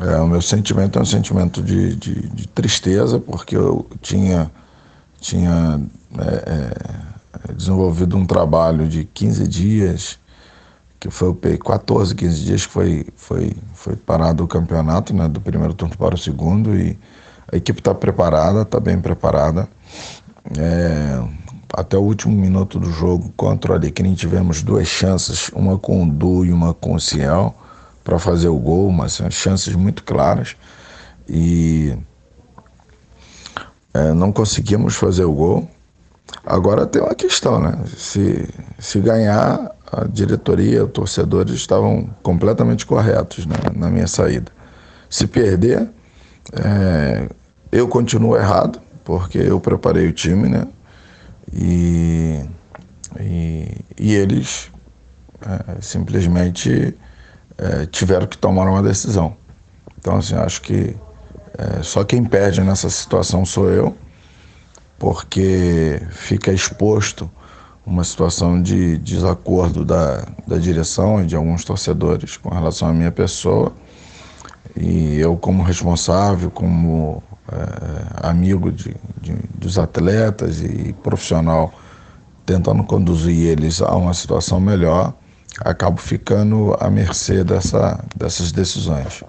É, o meu sentimento é um sentimento de, de, de tristeza, porque eu tinha, tinha é, é, desenvolvido um trabalho de 15 dias, que foi o 14, 15 dias que foi, foi, foi parado o campeonato, né, do primeiro turno para o segundo, e a equipe está preparada, está bem preparada. É, até o último minuto do jogo contra o Alecrim tivemos duas chances, uma com o Du e uma com o Ciel para fazer o gol, mas chances muito claras. E é, não conseguimos fazer o gol. Agora tem uma questão, né? Se, se ganhar, a diretoria, os torcedores estavam completamente corretos né, na minha saída. Se perder, é, eu continuo errado, porque eu preparei o time, né? E, e, e eles é, simplesmente é, tiveram que tomar uma decisão. Então, assim, acho que é, só quem perde nessa situação sou eu, porque fica exposto uma situação de desacordo da, da direção e de alguns torcedores com relação à minha pessoa. E eu, como responsável, como é, amigo de, de, dos atletas e profissional, tentando conduzir eles a uma situação melhor, acabo ficando à mercê dessa, dessas decisões.